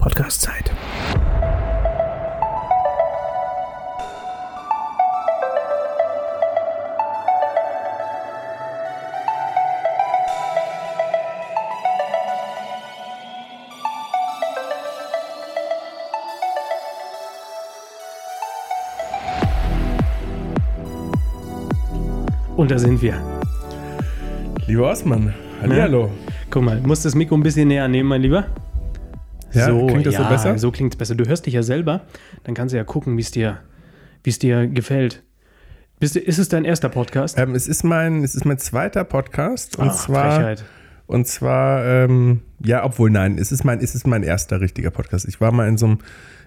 Podcast-Zeit. Und da sind wir. Lieber Osman, hallo. Guck mal, musst das Mikro ein bisschen näher nehmen, mein Lieber. Ja, klingt das so besser? So klingt es besser. Du hörst dich ja selber, dann kannst du ja gucken, wie es dir, es dir gefällt. Bist ist es dein erster Podcast? Ähm, es, ist mein, es ist mein zweiter Podcast und Ach, zwar Frechheit. und zwar ähm, ja, obwohl nein, es ist mein es ist mein erster richtiger Podcast. Ich war mal in so einem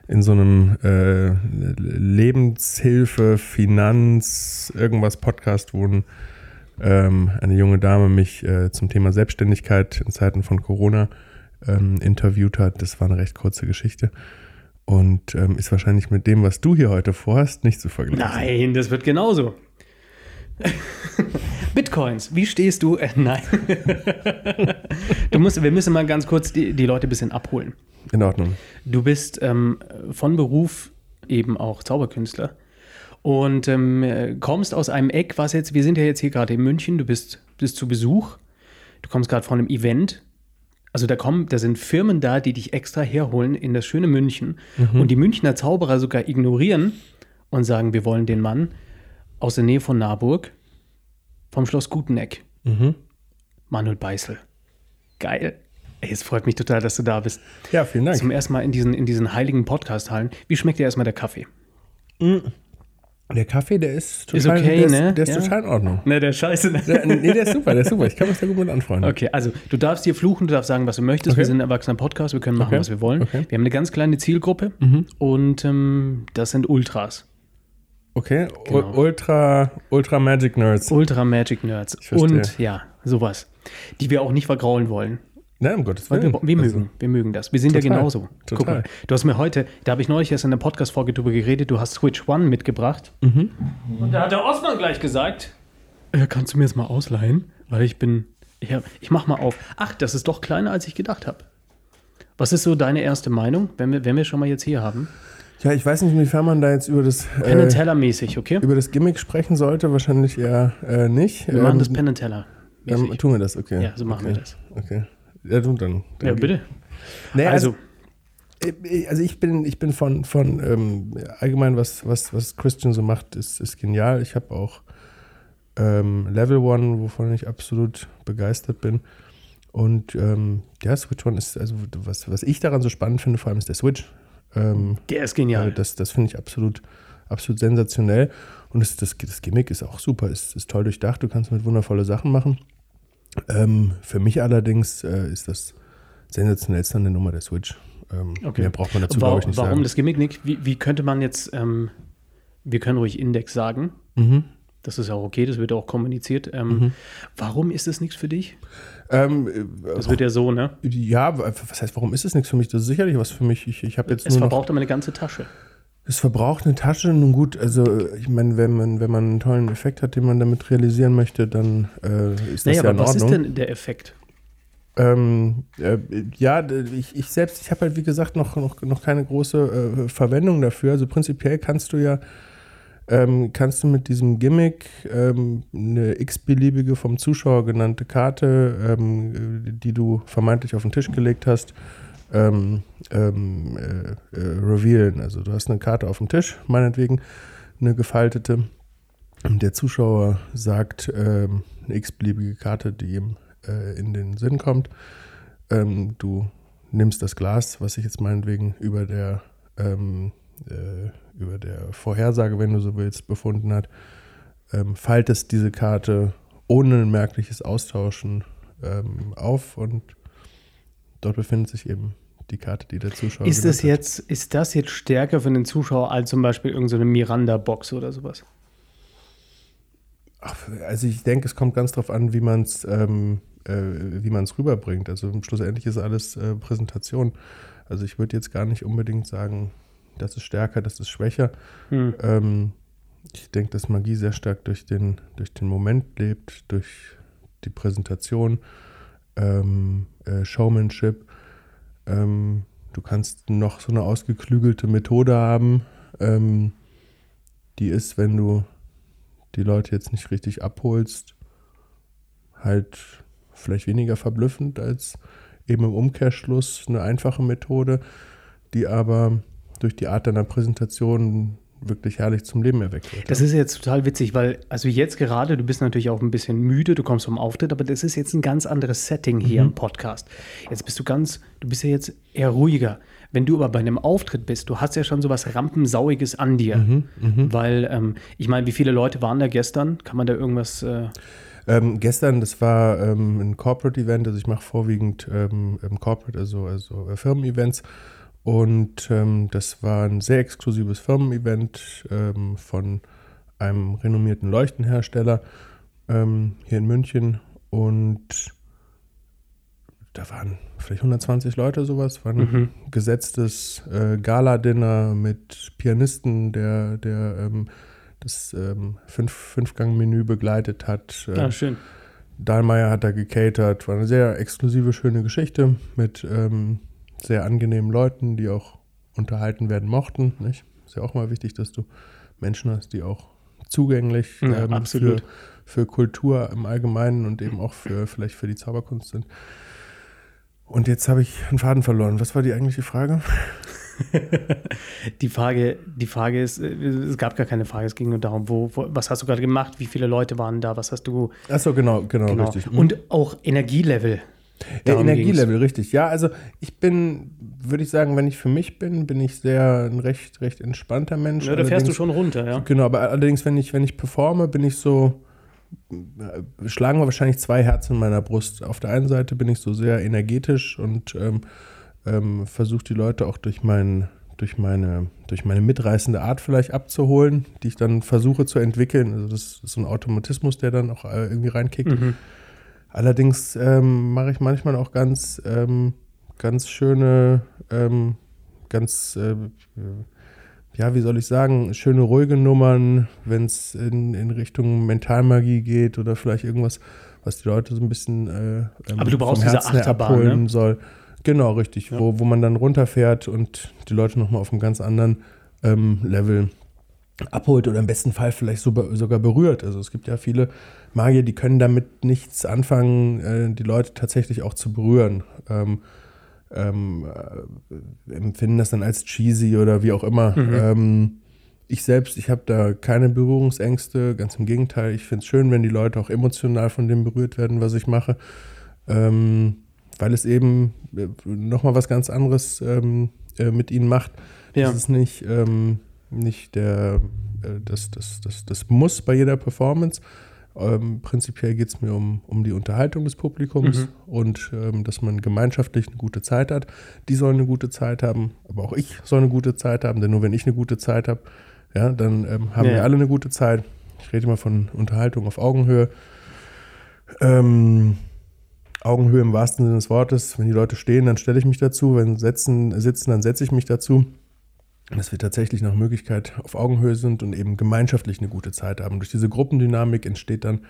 in so einem äh, Lebenshilfe, Finanz, irgendwas Podcast, wo ein, ähm, eine junge Dame mich äh, zum Thema Selbstständigkeit in Zeiten von Corona ähm, interviewt hat. Das war eine recht kurze Geschichte und ähm, ist wahrscheinlich mit dem, was du hier heute vorhast, nicht zu vergleichen. Nein, das wird genauso. Bitcoins, wie stehst du? Äh, nein. du musst, wir müssen mal ganz kurz die, die Leute ein bisschen abholen. In Ordnung. Du bist ähm, von Beruf eben auch Zauberkünstler und ähm, äh, kommst aus einem Eck, was jetzt, wir sind ja jetzt hier gerade in München, du bist, bist zu Besuch, du kommst gerade von einem Event. Also da kommen, da sind Firmen da, die dich extra herholen in das schöne München und die Münchner Zauberer sogar ignorieren und sagen, wir wollen den Mann aus der Nähe von Marburg vom Schloss Guteneck, Mhm. Manuel Beißel. Geil. Ey, es freut mich total, dass du da bist. Ja, vielen Dank. Zum ersten Mal in diesen, in diesen heiligen Podcast-Hallen. Wie schmeckt dir erstmal der Kaffee? Der Kaffee, der ist Ist total, okay, der ist, ne? Der ist Ja. total in Ordnung. Ne, der Scheiße. Ne? Der, nee, der ist super, der ist super. Ich kann mich da gut mit anfreunden. Okay, also du darfst hier fluchen, du darfst sagen, was du möchtest. Okay. Wir sind ein erwachsener Podcast, wir können machen, Okay. was wir wollen. Okay. Mhm. Wir haben eine ganz kleine Zielgruppe und ähm, das sind Ultras. Okay, Genau. Ultra, Ultra Magic Nerds. Ultra Magic Nerds. Und ja, sowas. Die wir auch nicht vergraulen wollen. Nein, um Gottes Willen. wir, wir Also, mögen, wir mögen das. Wir sind ja Total, genauso. Guck total. mal, du hast mir heute, da habe ich neulich erst in der Podcast-Folge drüber geredet, du hast Switch One mitgebracht. Mhm. Und da hat der Osman gleich gesagt, äh, kannst du mir das mal ausleihen? Weil ich bin, ich, hab, ich mach mal auf. Ach, das ist doch kleiner, als ich gedacht habe. Was ist so deine erste Meinung, wenn wir, wenn wir schon mal jetzt hier haben? Ja, ich weiß nicht, inwiefern man da jetzt über das, Penn and äh, Teller mäßig, okay? über das Gimmick sprechen sollte. Wahrscheinlich eher äh, nicht. Wir machen Ähm, das Penn and Teller mäßig. ähm, tun wir das, okay. Ja, so machen okay. wir das. Okay. Ja, du dann. dann ja, bitte. Nee, Also, Äh, Also ich bin, ich bin von, von ähm, allgemein, was, was, was Christian so macht, ist, ist genial. Ich habe auch ähm, Level One, wovon ich absolut begeistert bin. Und ähm, ja, Switch One ist, also was, was ich daran so spannend finde, vor allem ist der Switch. Ähm, der ist genial. Das, das finde ich absolut, absolut sensationell. Und das, das, das Gimmick ist auch super, ist, ist toll durchdacht, du kannst mit wundervolle Sachen machen. Ähm, für mich allerdings äh, ist das sensationellste an der Nummer der Switch. Ähm, Okay. Mehr braucht man dazu, glaube ich, nicht warum sagen. das Gimmick nicht? Wie, wie könnte man jetzt, ähm, wir können ruhig Index sagen, Mhm. das ist auch okay, das wird auch kommuniziert. Ähm, Warum ist das nichts für dich? Ähm, Das wird ja so, ne? ja, was heißt, warum ist es nichts für mich? Das ist sicherlich was für mich. Ich, ich habe jetzt Es verbraucht aber eine ganze Tasche. Es verbraucht eine Tasche. Nun gut, also ich meine, wenn man, wenn man einen tollen Effekt hat, den man damit realisieren möchte, dann äh, ist das Naja, ja aber in was ist Ordnung. denn der Effekt? Ähm, äh, ja, ich, ich selbst, ich habe halt wie gesagt noch, noch, noch keine große äh, Verwendung dafür. Also prinzipiell kannst du ja, ähm, kannst du mit diesem Gimmick ähm, eine x-beliebige vom Zuschauer genannte Karte, ähm, äh, die du vermeintlich auf den Tisch gelegt hast, ähm, ähm, äh, äh, revealen. Also du hast eine Karte auf dem Tisch, meinetwegen eine gefaltete. Der Zuschauer sagt ähm, eine x-beliebige Karte, die ihm äh, in den Sinn kommt. Ähm, du nimmst das Glas, was sich jetzt meinetwegen über der, ähm, äh, über der Vorhersage, wenn du so willst, befunden hat, ähm, faltest diese Karte ohne ein merkliches Austauschen auf und dort befindet sich eben die Karte, die der Zuschauer Ist das, genannt hat. jetzt, ist das jetzt stärker für den Zuschauer als zum Beispiel irgendeine Miranda-Box oder sowas? Ach, also ich denke, es kommt ganz drauf an, wie man es ähm, äh, wie man es rüberbringt. Also schlussendlich ist alles äh, Präsentation. Also ich würde jetzt gar nicht unbedingt sagen, das ist stärker, das ist schwächer. Hm. Ähm, ich denke, dass Magie sehr stark durch den, durch den Moment lebt, durch die Präsentation, ähm, äh, Showmanship. Ähm, du kannst noch so eine ausgeklügelte Methode haben, ähm, die ist, wenn du die Leute jetzt nicht richtig abholst, halt vielleicht weniger verblüffend als eben im Umkehrschluss eine einfache Methode, die aber durch die Art deiner Präsentation wirklich herrlich zum Leben erweckt wird. Das ist jetzt total witzig, weil, also jetzt gerade, du bist natürlich auch ein bisschen müde, du kommst vom Auftritt, aber das ist jetzt ein ganz anderes Setting hier mhm. im Podcast. Jetzt bist du ganz, du bist ja jetzt eher ruhiger. Wenn du aber bei einem Auftritt bist, du hast ja schon so was Rampensauiges an dir. Mhm, mh. Weil, ähm, ich meine, wie viele Leute waren da gestern? Kann man da irgendwas. Äh ähm, gestern, das war ähm, ein Corporate-Event, also ich mache vorwiegend ähm, Corporate, also, also äh, Firmen-Events. Und ähm, das war ein sehr exklusives Firmen-Event ähm, von einem renommierten Leuchtenhersteller ähm, hier in München. Und da waren vielleicht 120 Leute sowas, war ein mhm. gesetztes äh, Gala-Dinner mit Pianisten, der, der ähm, das ähm, Fünf, Fünfgang-Menü begleitet hat. Äh, ah, schön. Dahlmeier hat da gecatert, war eine sehr exklusive, schöne Geschichte mit ähm, sehr angenehmen Leuten, die auch unterhalten werden mochten. Nicht? Ist ja auch mal wichtig, dass du Menschen hast, die auch zugänglich ja, ähm, für, für Kultur im Allgemeinen und eben auch für vielleicht für die Zauberkunst sind. Und jetzt habe ich einen Faden verloren. Was war die eigentliche Frage? die Frage, die Frage ist, äh, es gab gar keine Frage, es ging nur darum, wo, wo was hast du gerade gemacht, wie viele Leute waren da, was hast du. Achso, genau, genau, genau, richtig. Mhm. Und auch Energielevel. Ja, Energielevel, ging's. richtig. Ja, also ich bin, würde ich sagen, wenn ich für mich bin, bin ich sehr ein recht, recht entspannter Mensch. Ja, da fährst du schon runter, ja. Genau, aber allerdings, wenn ich, wenn ich performe, bin ich so, äh, schlagen wir wahrscheinlich zwei Herzen in meiner Brust. Auf der einen Seite bin ich so sehr energetisch und ähm, ähm, versuche die Leute auch durch, mein, durch, meine, durch meine mitreißende Art vielleicht abzuholen, die ich dann versuche zu entwickeln. Also das ist so ein Automatismus, der dann auch äh, irgendwie reinkickt. Mhm. Allerdings ähm, mache ich manchmal auch ganz, ähm, ganz schöne, ähm, ganz, äh, ja, wie soll ich sagen, schöne ruhige Nummern, wenn es in, in Richtung Mentalmagie geht oder vielleicht irgendwas, was die Leute so ein bisschen äh, ähm, Aber du brauchst diese Achterbahn, ne? soll. Genau, richtig, ja. wo, wo man dann runterfährt und die Leute nochmal auf einem ganz anderen ähm, Level abholt oder im besten Fall vielleicht sogar berührt. Also es gibt ja viele Magier, die können damit nichts anfangen, äh, die Leute tatsächlich auch zu berühren. Ähm, ähm, äh, empfinden das dann als cheesy oder wie auch immer. Mhm. Ähm, ich selbst, ich habe da keine Berührungsängste, ganz im Gegenteil. Ich finde es schön, wenn die Leute auch emotional von dem berührt werden, was ich mache. Ähm, weil es eben äh, nochmal was ganz anderes ähm, äh, mit ihnen macht. Ja. Das ist nicht, ähm, nicht der, äh, das, das, das, das Muss bei jeder Performance. Ähm, prinzipiell geht es mir um, um die Unterhaltung des Publikums mhm. und ähm, dass man gemeinschaftlich eine gute Zeit hat. Die sollen eine gute Zeit haben, aber auch ich soll eine gute Zeit haben, denn nur wenn ich eine gute Zeit habe, ja, dann ähm, haben ja. wir alle eine gute Zeit. Ich rede immer von Unterhaltung auf Augenhöhe. Ähm, Augenhöhe im wahrsten Sinne des Wortes. Wenn die Leute stehen, dann stelle ich mich dazu. Wenn sitzen, sitzen dann setze ich mich dazu. Dass wir tatsächlich nach Möglichkeit auf Augenhöhe sind und eben gemeinschaftlich eine gute Zeit haben. Durch diese Gruppendynamik entsteht dann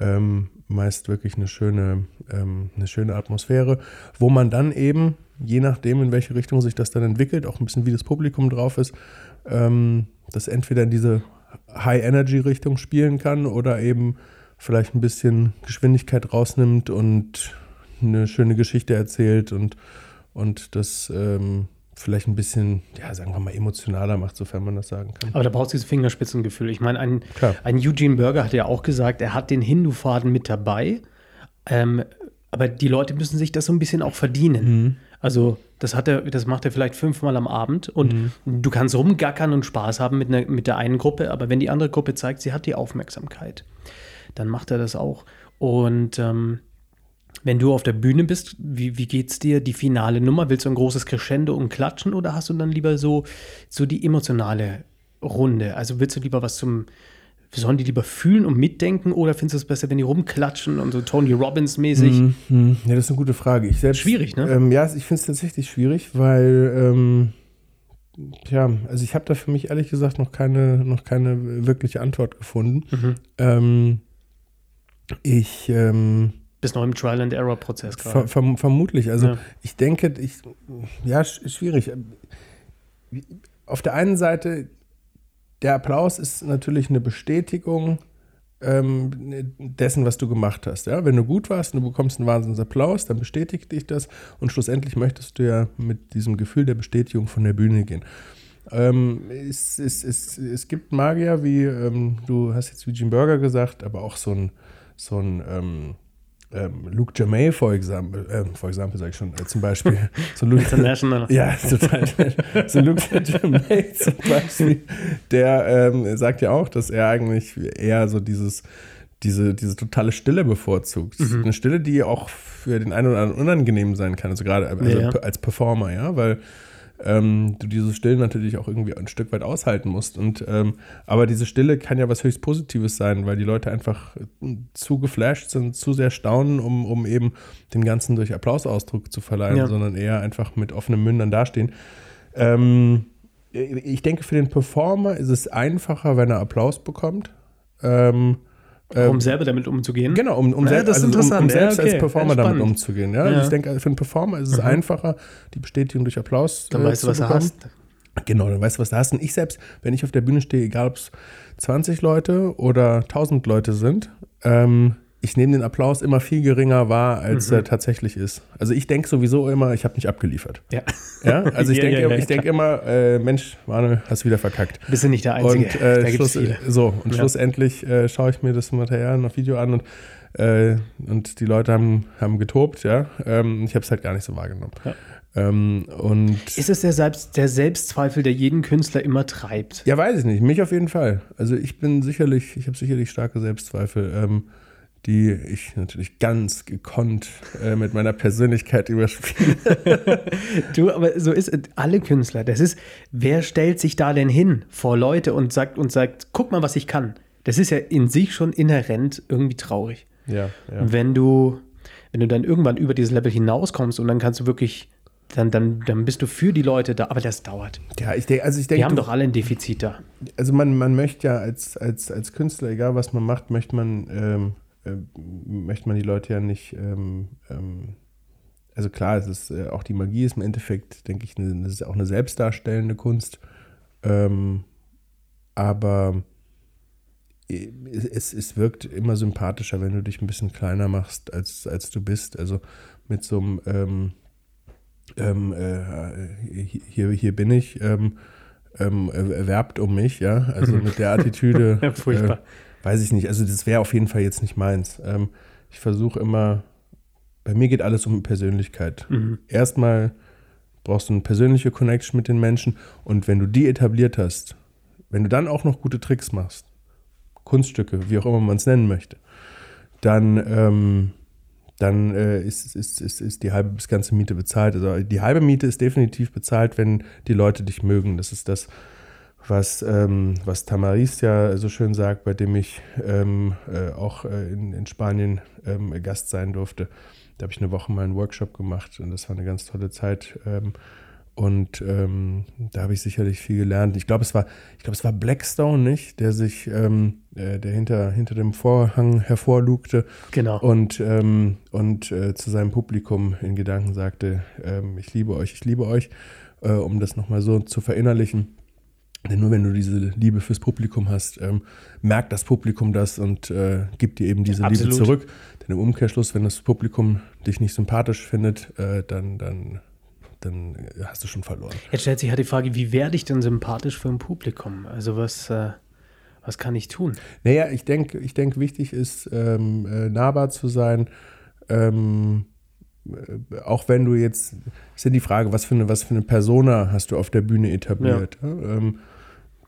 ähm, meist wirklich eine schöne, ähm, eine schöne Atmosphäre, wo man dann eben, je nachdem, in welche Richtung sich das dann entwickelt, auch ein bisschen wie das Publikum drauf ist, ähm, das entweder in diese High-Energy-Richtung spielen kann oder eben vielleicht ein bisschen Geschwindigkeit rausnimmt und eine schöne Geschichte erzählt und, und das ähm, vielleicht ein bisschen, ja, sagen wir mal, emotionaler macht, sofern man das sagen kann. Aber da braucht es dieses Fingerspitzengefühl. Ich meine, ein, ein Eugene Burger hat ja auch gesagt, er hat den Hindu-Faden mit dabei, ähm, aber die Leute müssen sich das so ein bisschen auch verdienen. Mhm. Also das hat er, das macht er vielleicht fünfmal am Abend und mhm. du kannst rumgackern und Spaß haben mit, einer, mit der einen Gruppe, aber wenn die andere Gruppe zeigt, sie hat die Aufmerksamkeit dann macht er das auch. Und ähm, wenn du auf der Bühne bist, wie, wie geht's dir? Die finale Nummer? Willst du ein großes Crescendo und klatschen oder hast du dann lieber so, so die emotionale Runde? Also willst du lieber was zum, sollen die lieber fühlen und mitdenken oder findest du es besser, wenn die rumklatschen und so Tony Robbins mäßig? Mm -hmm. Ja, das ist eine gute Frage. Ich selbst, schwierig, ne? Ähm, ja, ich finde es tatsächlich schwierig, weil, ähm, ja, also ich habe da für mich ehrlich gesagt noch keine, noch keine wirkliche Antwort gefunden. Mhm. Ähm, ich, ähm, Bist noch im Trial-and-Error-Prozess Ver gerade. verm vermutlich. Also Ja. ich denke, ich, ja, sch schwierig. Auf der einen Seite, der Applaus ist natürlich eine Bestätigung ähm, dessen, was du gemacht hast. Ja? Wenn du gut warst und du bekommst einen Wahnsinns Applaus, dann bestätigt dich das und schlussendlich möchtest du ja mit diesem Gefühl der Bestätigung von der Bühne gehen. Ähm, es, es, es, es gibt Magier, wie ähm, du hast jetzt Eugene Burger gesagt, aber auch so ein, so ein ähm, Luke Jamay, for example, ähm, for example sage ich schon, äh, zum Beispiel. so Luke, International. ja, total. so Luke Jamay zum Beispiel, der ähm, sagt ja auch, dass er eigentlich eher so dieses, diese, diese totale Stille bevorzugt. Mhm. Eine Stille, die auch für den einen oder anderen unangenehm sein kann, also gerade also Ja. als Performer, ja, weil ähm, du diese Stille natürlich auch irgendwie ein Stück weit aushalten musst. Und ähm, aber diese Stille kann ja was höchst Positives sein, weil die Leute einfach äh, zu geflasht sind, zu sehr staunen, um, um eben dem Ganzen durch Applausausdruck zu verleihen, Ja. sondern eher einfach mit offenen Mündern dastehen. Ähm, ich denke, für den Performer ist es einfacher, wenn er Applaus bekommt. Ähm, um selber damit umzugehen. Genau, um, um, Ja, selbst, das ist also um, um. Ja, selbst okay. als Performer Ja, damit umzugehen. Ja? Ja. Also ich denke, für einen Performer ist es Mhm. einfacher, die Bestätigung durch Applaus Dann äh, weißt du, zu was du bekommen. hast. Genau, dann weißt du, was du hast. Und ich selbst, wenn ich auf der Bühne stehe, egal ob es 20 Leute oder 1000 Leute sind, ähm, ich nehme den Applaus immer viel geringer wahr, als Mhm. er tatsächlich ist. Also ich denke sowieso immer, ich habe nicht abgeliefert. Ja. Ja? Also ich Ja, denke ja, ja, ich denk immer, äh, Mensch, Manuel, hast du wieder verkackt. Bist du nicht der Einzige. Und, äh, da Schluss, viele. So, und schlussendlich äh, schaue ich mir das Material auf Video an und, äh, und die Leute haben, haben getobt, ja. Ähm, ich habe es halt gar nicht so wahrgenommen. Ähm, und Ist es der, Selbst, der Selbstzweifel, der jeden Künstler immer treibt? ja, weiß ich nicht. Mich auf jeden Fall. Also ich bin sicherlich, ich habe sicherlich starke Selbstzweifel, ähm, die ich natürlich ganz gekonnt äh, mit meiner Persönlichkeit überspiele. Du, aber so ist es. Alle Künstler. Das ist, wer stellt sich da denn hin vor Leute und sagt, und sagt, guck mal, was ich kann. Das ist ja in sich schon inhärent irgendwie traurig. ja, ja. Wenn du, wenn du dann irgendwann über dieses Level hinauskommst und dann kannst du wirklich, dann, dann, dann bist du für die Leute da. Aber das dauert. Ja, ich denke, also ich denke, haben du- doch alle ein Defizit da. also man, man möchte ja als, als, als Künstler, egal was man macht, möchte man, ähm, äh, möchte man die Leute ja nicht, ähm, ähm, also klar, es ist äh, auch die Magie ist im Endeffekt, denke ich, eine, das ist auch eine selbstdarstellende Kunst. Ähm, aber äh, es, es wirkt immer sympathischer, wenn du dich ein bisschen kleiner machst, als, als du bist. Also mit so einem ähm, ähm, äh, hier, hier bin ich, ähm, ähm, äh, werbt um mich, ja. Also mit der Attitüde, furchtbar. Äh, weiß ich nicht. Also das wäre auf jeden Fall jetzt nicht meins. Ähm, ich versuche immer, bei mir geht alles um Persönlichkeit. Mhm. Erstmal brauchst du eine persönliche Connection mit den Menschen und wenn du die etabliert hast, wenn du dann auch noch gute Tricks machst, Kunststücke, wie auch immer man es nennen möchte, dann, ähm, dann äh, ist, ist, ist, ist die halbe bis ganze Miete bezahlt. Also die halbe Miete ist definitiv bezahlt, wenn die Leute dich mögen. Das ist das, was, ähm, was Tamaris ja so schön sagt, bei dem ich ähm, äh, auch äh, in, in Spanien ähm, Gast sein durfte. Da habe ich eine Woche mal einen Workshop gemacht und das war eine ganz tolle Zeit. Ähm, und ähm, da habe ich sicherlich viel gelernt. Ich glaube, es war, ich glaube, es war Blackstone, nicht, der sich, ähm, äh, der hinter, hinter dem Vorhang hervorlugte Genau. und, und äh, zu seinem Publikum in Gedanken sagte, ich liebe euch, ich liebe euch, äh, um das nochmal so zu verinnerlichen. Denn nur wenn du diese Liebe fürs Publikum hast, ähm, merkt das Publikum das und äh, gibt dir eben diese Absolut. Liebe zurück. Denn im Umkehrschluss, wenn das Publikum dich nicht sympathisch findet, äh, dann, dann, dann hast du schon verloren. Jetzt stellt sich halt die Frage, wie werde ich denn sympathisch für ein Publikum? Also was, äh, was kann ich tun? Naja, ich denke, ich denk, wichtig ist, ähm, äh, nahbar zu sein. Ähm, äh, auch wenn du jetzt, ist ja die Frage, was für eine, was für eine Persona hast du auf der Bühne etabliert? Ja. Ähm,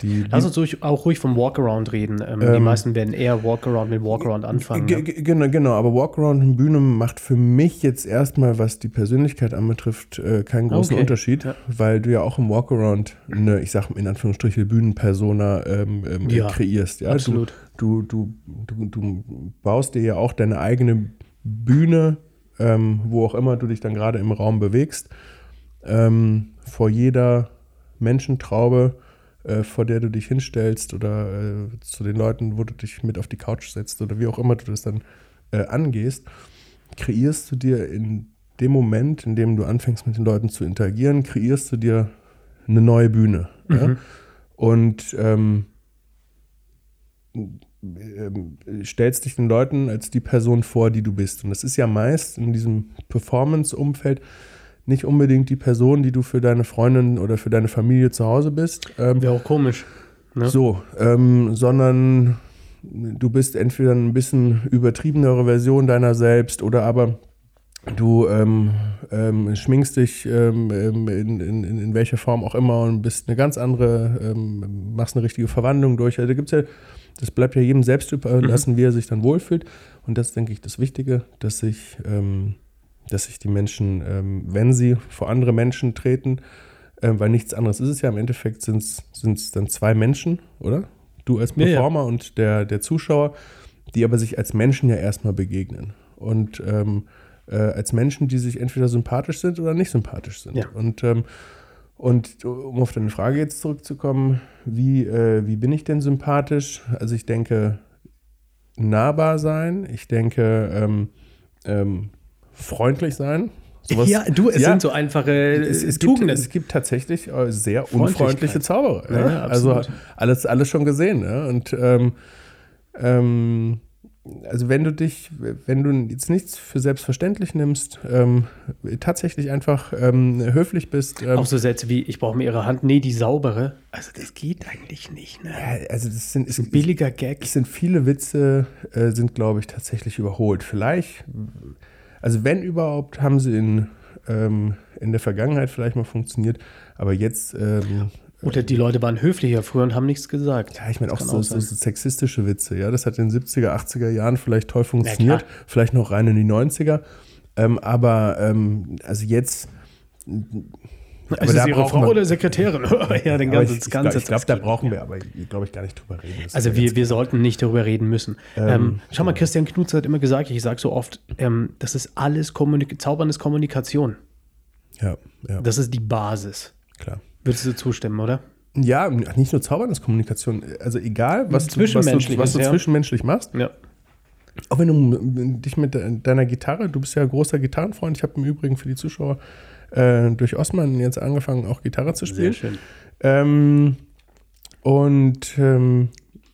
die, Lass uns ruhig, auch ruhig vom Walkaround reden. Ähm, die Ähm, meisten werden eher Walkaround mit Walkaround anfangen. Ge- Ne? ge- Genau, genau, aber Walkaround und Bühne macht für mich jetzt erstmal, was die Persönlichkeit anbetrifft, äh, keinen großen Okay, Unterschied, ja. weil du ja auch im Walkaround eine, ich sag in Anführungsstriche, Bühnenpersona ähm, ähm, Ja, kreierst. Ja? absolut. Du, du, du, du, du baust dir ja auch deine eigene Bühne, ähm, wo auch immer du dich dann gerade im Raum bewegst, ähm, vor jeder Menschentraube, äh, vor der du dich hinstellst oder äh, zu den Leuten, wo du dich mit auf die Couch setzt oder wie auch immer du das dann äh, angehst, kreierst du dir in dem Moment, in dem du anfängst mit den Leuten zu interagieren, kreierst du dir eine neue Bühne. Mhm. Ja? Und ähm, ähm, stellst dich den Leuten als die Person vor, die du bist. Und das ist ja meist in diesem Performance-Umfeld nicht unbedingt die Person, die du für deine Freundin oder für deine Familie zu Hause bist. Ähm, Wäre auch komisch. Ne? So, ähm, sondern du bist entweder ein bisschen übertriebenere Version deiner selbst oder aber du ähm, ähm, schminkst dich ähm, ähm in, in, in welcher Form auch immer und bist eine ganz andere, ähm, machst eine richtige Verwandlung durch. Also da gibt es ja das bleibt ja jedem selbst überlassen, mhm. wie er sich dann wohlfühlt. Und das ist, denke ich, das Wichtige, dass sich, ähm, dass sich die Menschen, ähm, wenn sie vor andere Menschen treten, äh, weil nichts anderes ist es ja, im Endeffekt sind es dann zwei Menschen, oder? Du als Performer ja, ja. und der, der Zuschauer, die aber sich als Menschen ja erstmal begegnen. Und ähm, äh, als Menschen, die sich entweder sympathisch sind oder nicht sympathisch sind. Ja. Und ähm, und um auf deine Frage jetzt zurückzukommen, wie, äh, wie bin ich denn sympathisch? Also ich denke, nahbar sein, ich denke, ähm, ähm, freundlich sein. Sowas, ja, du, es ja, sind so einfache es, es Tugenden. Gibt, es gibt tatsächlich äh, sehr unfreundliche Zauberer. Ja? Ja, also alles, alles schon gesehen. Ne? Und ähm, ähm also wenn du dich, wenn du jetzt nichts für selbstverständlich nimmst, ähm, tatsächlich einfach ähm, höflich bist. Ähm, Auch so Sätze wie, ich brauche mir ihre Hand, nee, die saubere. Also das geht eigentlich nicht. Ne? Ja, also das sind so ein billiger Gag. Es sind viele Witze, äh, sind glaube ich tatsächlich überholt. Vielleicht, also wenn überhaupt, haben sie in, ähm, in der Vergangenheit vielleicht mal funktioniert, aber jetzt ähm, oder die Leute waren höflicher früher und haben nichts gesagt. Ja, ich meine auch so, so, so, sexistische Witze. Ja, das hat in den 70er, 80er Jahren vielleicht toll funktioniert. Ja, vielleicht noch rein in die 90er. Ähm, aber ähm, also jetzt. Aber ist es Ihre Frau oder Sekretärin? ja, den ganzen, ich, ganze ich, ich glaube, da brauchen wir aber, glaube ich, gar nicht drüber reden. Das also wir, wir sollten nicht darüber reden müssen. Ähm, ähm, schau mal, Christian Knutz hat immer gesagt, ich sage so oft, ähm, das ist alles Kommunik Zaubern ist Kommunikation. Ja, ja. Das ist die Basis. Klar. Würdest du zustimmen, oder? Ja, nicht nur Zaubern ist Kommunikation. Also egal, was, du, was du, was du ja. zwischenmenschlich machst. Ja. Auch wenn du dich mit deiner Gitarre, du bist ja ein großer Gitarrenfreund. Ich habe im Übrigen für die Zuschauer äh, durch Osman jetzt angefangen, auch Gitarre zu spielen. Sehr schön. Ähm, und ähm,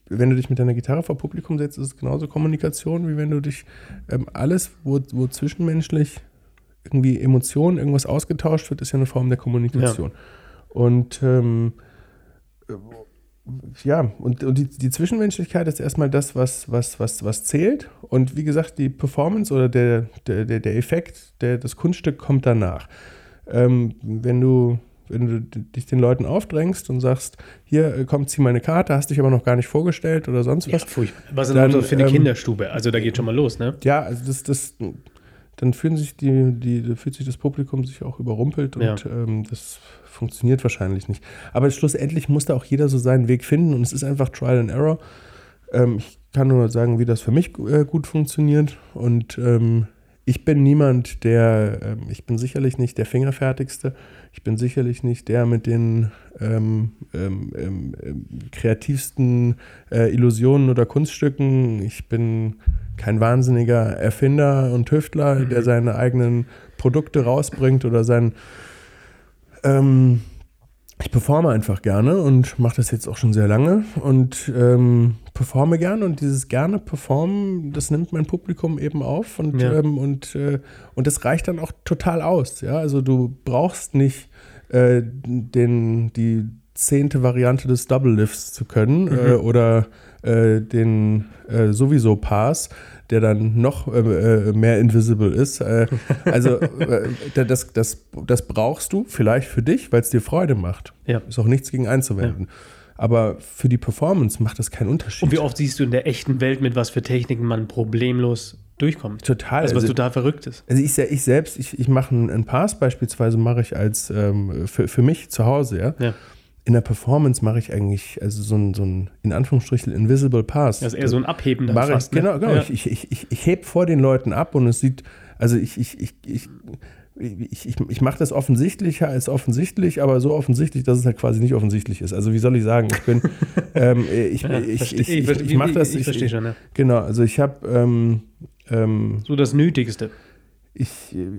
wenn du dich mit deiner Gitarre vor Publikum setzt, ist es genauso Kommunikation, wie wenn du dich ähm, alles, wo, wo zwischenmenschlich irgendwie Emotionen, irgendwas ausgetauscht wird, ist ja eine Form der Kommunikation. Ja. Und ähm, ja, und, und die, die, Zwischenmenschlichkeit ist erstmal das, was, was, was, was zählt. Und wie gesagt, die Performance oder der, der, der Effekt, der, das Kunststück kommt danach. Ähm, wenn du wenn du dich den Leuten aufdrängst und sagst, hier äh, kommt, zieh meine Karte, hast dich aber noch gar nicht vorgestellt oder sonst was. Ja, furchtbar. Was ist denn für eine ähm, Kinderstube? Also da geht schon mal los, ne? Ja, also das, das, dann fühlen sich die, die, fühlt sich das Publikum sich auch überrumpelt und ja. ähm, das funktioniert wahrscheinlich nicht. Aber schlussendlich muss da auch jeder so seinen Weg finden und es ist einfach Trial and Error. Ähm, ich kann nur sagen, wie das für mich äh, gut funktioniert und ähm, ich bin niemand, der, ähm, ich bin sicherlich nicht der Fingerfertigste, ich bin sicherlich nicht der mit den ähm, ähm, ähm, ähm kreativsten äh, Illusionen oder Kunststücken. Ich bin kein wahnsinniger Erfinder und Tüftler, mhm. der seine eigenen Produkte rausbringt oder sein ähm, ich performe einfach gerne und mache das jetzt auch schon sehr lange und ähm, performe gerne und dieses gerne performen, das nimmt mein Publikum eben auf und, ja. ähm, und, äh, und das reicht dann auch total aus. Ja? Also du brauchst nicht äh, den, die zehnte Variante des Double Lifts zu können mhm. äh, oder äh, den äh, sowieso Pass, der dann noch äh, äh mehr invisible ist. Äh, also das, das, das brauchst du vielleicht für dich, weil es dir Freude macht. Ja. Ist auch nichts gegen einzuwenden. Ja. Aber für die Performance macht das keinen Unterschied. Und wie oft siehst du in der echten Welt, mit was für Techniken man problemlos durchkommt? Total. Also was also, total verrückt ist. Also ich, ich selbst, ich, ich mache einen Pass beispielsweise, mache ich als ähm, für, für mich zu Hause, ja. ja in der Performance mache ich eigentlich also so ein, so ein in Anführungsstrichen Invisible Pass. Das ist eher so ein Abheben dann fast, ich, ne? Genau, genau. Ja. Ich, ich, ich, ich hebe vor den Leuten ab und es sieht, also ich, ich, ich, ich ich, ich, ich mache das offensichtlicher als offensichtlich, aber so offensichtlich, dass es halt quasi nicht offensichtlich ist. Also wie soll ich sagen, ich bin, ähm, ich, ja, ich, ich, ich, ich, ich mache das. Ich, verstehe schon, ja. Genau, also ich habe ähm, ähm, So das Nötigste. Ich,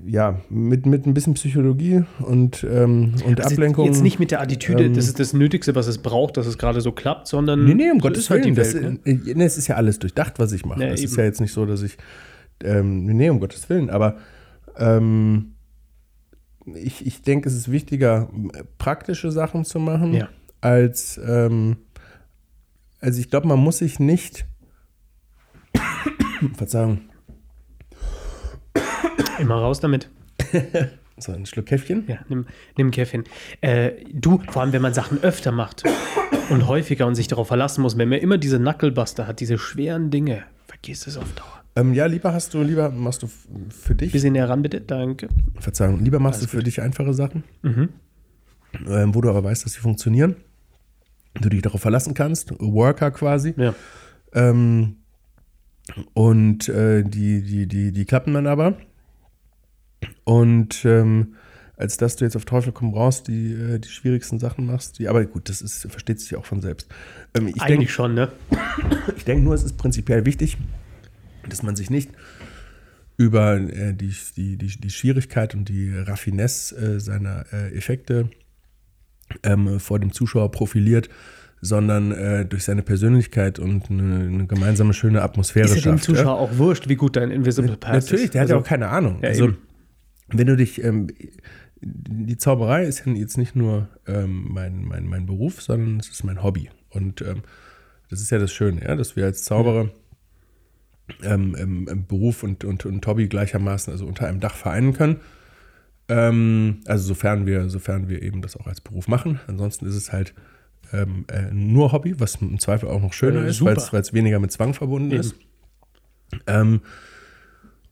ja, mit, mit ein bisschen Psychologie und, ähm, und Also Ablenkung. Jetzt nicht mit der Attitüde, ähm, das ist das Nötigste, was es braucht, dass es gerade so klappt, sondern. Nee, nee, um so Gottes ist halt Willen. das, Welt, ne? äh, nee, es ist ja alles durchdacht, was ich mache. Es ist eben. ja jetzt nicht so, dass ich. Ähm, nee, um Gottes Willen. Aber ähm, ich, ich denke, es ist wichtiger, praktische Sachen zu machen, Ja. als. Ähm, also, ich glaube, man muss sich nicht. Verzeihung. Immer raus damit. So, ein Schluck Käffchen. Ja, nimm, nimm ein Käffchen. Äh, du, vor allem, wenn man Sachen öfter macht und häufiger und sich darauf verlassen muss, wenn man immer diese Knucklebuster hat, diese schweren Dinge, vergiss es auf Dauer. Ähm, ja, lieber hast du, lieber machst du für dich. Bisschen näher ran, bitte. Danke. Verzeihung, lieber machst du für dich einfache Sachen, ähm, wo du aber weißt, dass sie funktionieren. Du dich darauf verlassen kannst, Worker quasi. Ja. Ähm, und äh, die, die, die, die klappen dann aber. Und ähm, als dass du jetzt auf Teufel komm raus die, äh, die schwierigsten Sachen machst, die, aber gut, das ist, versteht sich auch von selbst. Ähm, ich Eigentlich denke schon, ne? ich denk nur, es ist prinzipiell wichtig, dass man sich nicht über äh, die, die, die, die Schwierigkeit und die Raffinesse äh, seiner äh, Effekte ähm, vor dem Zuschauer profiliert, sondern äh, durch seine Persönlichkeit und eine, eine gemeinsame schöne Atmosphäre Ist ja dem schafft. ja? Zuschauer auch wurscht, wie gut dein Invisible Pass Natürlich, ist. der hat ja Also, auch keine Ahnung. Ja, also, eben. Wenn du dich, ähm, die Zauberei ist ja jetzt nicht nur ähm, mein, mein, mein Beruf, sondern es ist mein Hobby. Und ähm, das ist ja das Schöne, ja, dass wir als Zauberer ähm, Beruf und, und, und Hobby gleichermaßen, also unter einem Dach vereinen können. Ähm, also sofern wir, sofern wir eben das auch als Beruf machen. Ansonsten ist es halt ähm, äh, nur Hobby, was im Zweifel auch noch schöner Äh, ist, weil es- weniger mit Zwang verbunden Eben. ist.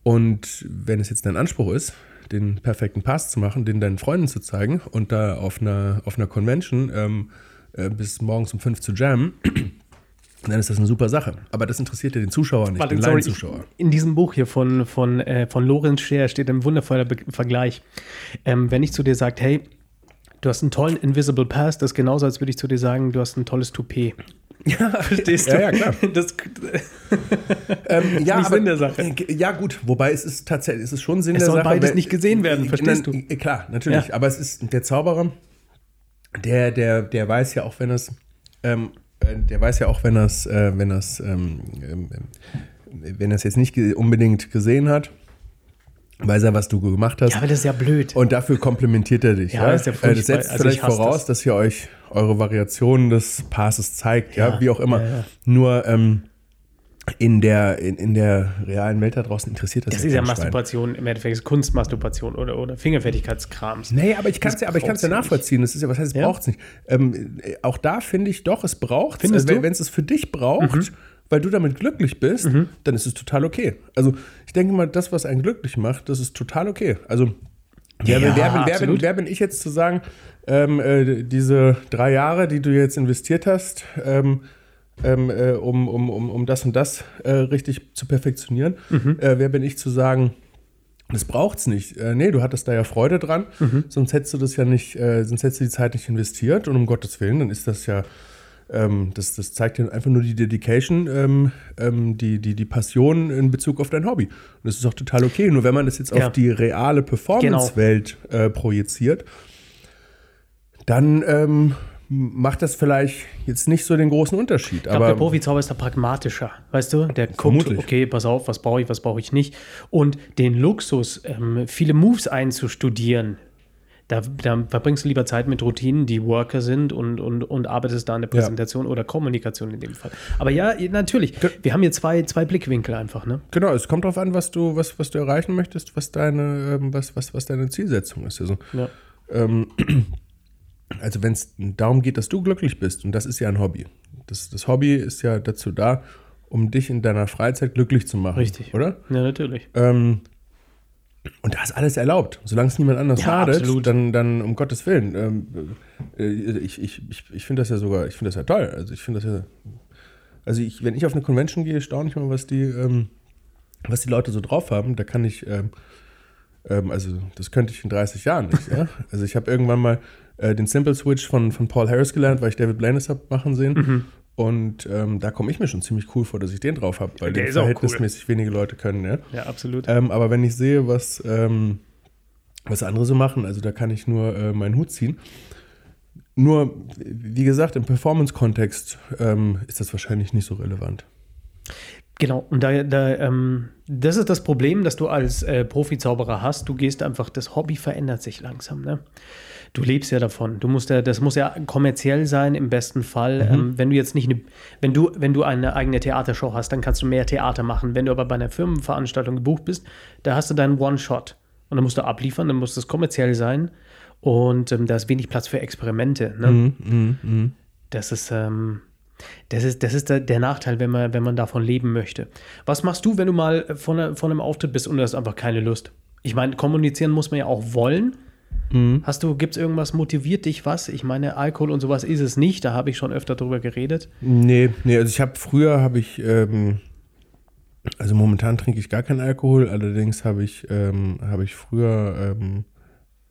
Und wenn es jetzt dein Anspruch ist, den perfekten Pass zu machen, den deinen Freunden zu zeigen und da auf einer, auf einer Convention ähm, äh, bis morgens um fünf zu jammen, dann ist das eine super Sache. Aber das interessiert ja den Zuschauer nicht, Warte, den sorry, Laienzuschauer. ich- in diesem Buch hier von, von, äh, von Lorenz Scheer steht ein wundervoller Be Vergleich. Ähm, wenn ich zu dir sage, hey, du hast einen tollen Invisible Pass, das ist genauso, als würde ich zu dir sagen, du hast ein tolles Toupet. Ja, verstehst du? Ja, ja, klar. Das, Ähm, ja, nicht aber, Sinn der Sache. äh, Ja, gut, wobei es ist tatsächlich, es ist schon Sinn Es der Sache. beides weil- nicht gesehen werden, verstehst Nein, du? äh, Klar, natürlich. Ja. Aber es ist der Zauberer, der, der, der weiß ja auch, wenn es, ähm, äh, der weiß ja auch, wenn es, äh, wenn es, ähm, ähm, wenn er es jetzt nicht unbedingt gesehen hat, weiß er, was du gemacht hast. ja, aber das ist ja blöd. Und dafür komplimentiert er dich. Ja, Ja, das ist ja Äh, das setzt Also vielleicht voraus, das. dass ihr euch eure Variationen des Passes zeigt, ja, Ja, wie auch immer. ja. Nur ähm, in, der, in, in der realen Welt da draußen interessiert das, das ist ja. Masturbation, im Endeffekt ist Kunstmasturbation oder, oder Fingerfertigkeitskrams. Nee, aber ich kann es ja, aber ich kann's ja nachvollziehen. Das ist ja, was heißt, es Ja? braucht es nicht. Ähm, äh, auch da finde ich doch, es braucht Findest also? Mhm. Wenn es es für dich braucht, weil du damit glücklich bist, dann ist es total okay. Also ich denke mal, das, was einen glücklich macht, das ist total okay. Also wer, Ja, wer, wer, wer, bin, wer bin ich jetzt zu sagen, ähm, äh, diese drei Jahre, die du jetzt investiert hast, ähm, ähm, äh, um, um, um, um das und das äh, richtig zu perfektionieren, Mhm. äh, wer bin ich zu sagen, das braucht's nicht. Äh, nee, du hattest da ja Freude dran, Mhm. sonst hättest du das ja nicht, äh, sonst hättest du die Zeit nicht investiert und um Gottes Willen, dann ist das ja, ähm, das, das zeigt dir einfach nur die Dedication, ähm, ähm, die, die, die Passion in Bezug auf dein Hobby. Und das ist auch total okay. Nur wenn man das jetzt Ja. auf die reale Performance-Welt äh, projiziert, dann ähm, macht das vielleicht jetzt nicht so den großen Unterschied. Ich glaube, aber der Profizauber ist da pragmatischer, weißt du? Der guckt, Vermutlich. okay, pass auf, was brauche ich, was brauche ich nicht. Und den Luxus, ähm, viele Moves einzustudieren, da, da verbringst du lieber Zeit mit Routinen, die Worker sind und, und, und arbeitest da an der Ja. Präsentation oder Kommunikation in dem Fall. Aber ja, natürlich, wir haben hier zwei, zwei Blickwinkel einfach, ne? Genau, es kommt darauf an, was du, was, was du erreichen möchtest, was deine, ähm, was, was, was deine Zielsetzung ist. Also, Ja. ähm, also wenn es darum geht, dass du glücklich bist, und das ist ja ein Hobby. Das, das Hobby ist ja dazu da, um dich in deiner Freizeit glücklich zu machen. Richtig. Oder? Ja, natürlich. Ähm, und da ist alles erlaubt. Solange es niemand anders Ja, schadet, absolut. dann, dann um Gottes Willen. Ähm, äh, ich ich, ich, ich finde das ja sogar, ich finde das ja toll. Also ich finde das ja. Also ich, wenn ich auf eine Convention gehe, staune ich mal, was die, ähm, was die Leute so drauf haben. Da kann ich, ähm, ähm, also das könnte ich in 30 Jahren nicht. ja? Also ich habe irgendwann mal äh, den Simple Switch von, von Paul Harris gelernt, weil ich David Blaine habe machen sehen. Und ähm, da komme ich mir schon ziemlich cool vor, dass ich den drauf habe, weil Der den auch cool. verhältnismäßig wenige Leute können. Ja? Ja, absolut. Ähm, aber wenn ich sehe, was, ähm, was andere so machen, also da kann ich nur äh, meinen Hut ziehen. Nur, wie gesagt, im Performance-Kontext ähm, ist das wahrscheinlich nicht so relevant. Genau, und da, da ähm, das ist das Problem, das du als äh, Profizauberer hast. Du gehst einfach, das Hobby verändert sich langsam. Ne? Du lebst ja davon. Du musst ja, das muss ja kommerziell sein im besten Fall. Ähm, wenn du jetzt nicht eine, wenn du, wenn du eine eigene Theatershow hast, dann kannst du mehr Theater machen. Wenn du aber bei einer Firmenveranstaltung gebucht bist, da hast du deinen One-Shot. Und dann musst du abliefern, dann muss das kommerziell sein. Und ähm, da ist wenig Platz für Experimente. Ne? Das ist, ähm, das ist, das ist der, der Nachteil, wenn man, wenn man davon leben möchte. Was machst du, wenn du mal von, einer- von einem Auftritt bist und du hast einfach keine Lust? Ich meine, kommunizieren muss man ja auch wollen. Hast du, gibt es irgendwas, motiviert dich was? Ich meine, Alkohol und sowas ist es nicht, da habe ich schon öfter drüber geredet. Nee, nee, also ich habe früher habe ich, ähm, also momentan trinke ich gar keinen Alkohol, allerdings habe ich, ähm, habe ich früher, ähm,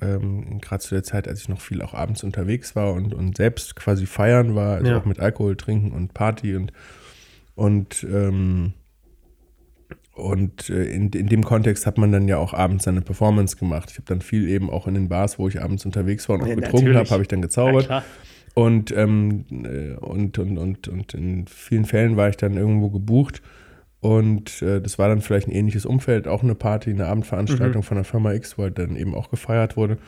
ähm, gerade zu der Zeit, als ich noch viel auch abends unterwegs war und, und selbst quasi feiern war, also Ja. auch mit Alkohol trinken und Party und, und, ähm, und äh, in, in dem Kontext hat man dann ja auch abends seine Performance gemacht. Ich habe dann viel eben auch in den Bars, wo ich abends unterwegs war und auch Ja, getrunken habe, habe ich dann gezaubert. klar. Und, ähm, äh, und, und, und, und in vielen Fällen war ich dann irgendwo gebucht. Und äh, das war dann vielleicht ein ähnliches Umfeld, auch eine Party, eine Abendveranstaltung von der Firma X, wo halt dann eben auch gefeiert wurde.